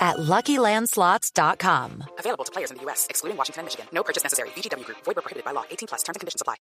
at LuckyLandSlots.com. Available to players in the U.S., excluding Washington and Michigan. No purchase necessary. VGW Group. Void prohibited by law. 18 plus. Terms and conditions apply.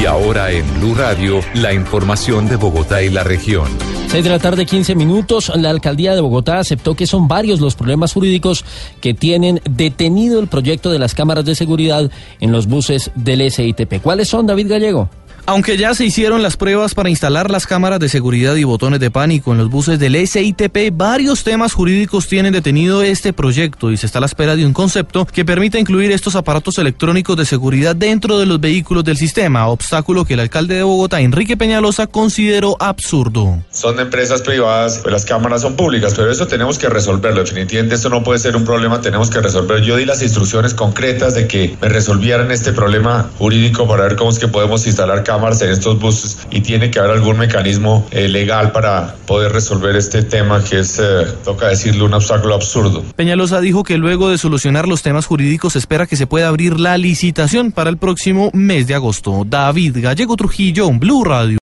Y ahora en Blue Radio, la información de Bogotá y la región. 6 de la tarde, 15 minutos. La alcaldía de Bogotá aceptó que son varios los problemas jurídicos que tienen detenido el proyecto de las cámaras de seguridad en los buses del SITP. ¿Cuáles son, David Gallego? Aunque ya se hicieron las pruebas para instalar las cámaras de seguridad y botones de pánico en los buses del SITP, varios temas jurídicos tienen detenido este proyecto y se está a la espera de un concepto que permita incluir estos aparatos electrónicos de seguridad dentro de los vehículos del sistema, obstáculo que el alcalde de Bogotá, Enrique Peñalosa, consideró absurdo. Son empresas privadas, pues las cámaras son públicas, pero eso tenemos que resolverlo. Definitivamente esto no puede ser un problema, tenemos que resolver. Yo di las instrucciones concretas de que me resolvieran este problema jurídico para ver cómo es que podemos instalar cámaras cámaras en estos buses y tiene que haber algún mecanismo eh, legal para poder resolver este tema que es, eh, toca decirlo, un obstáculo absurdo. Peñalosa dijo que luego de solucionar los temas jurídicos espera que se pueda abrir la licitación para el próximo mes de agosto. David Gallego Trujillo, Blue Radio.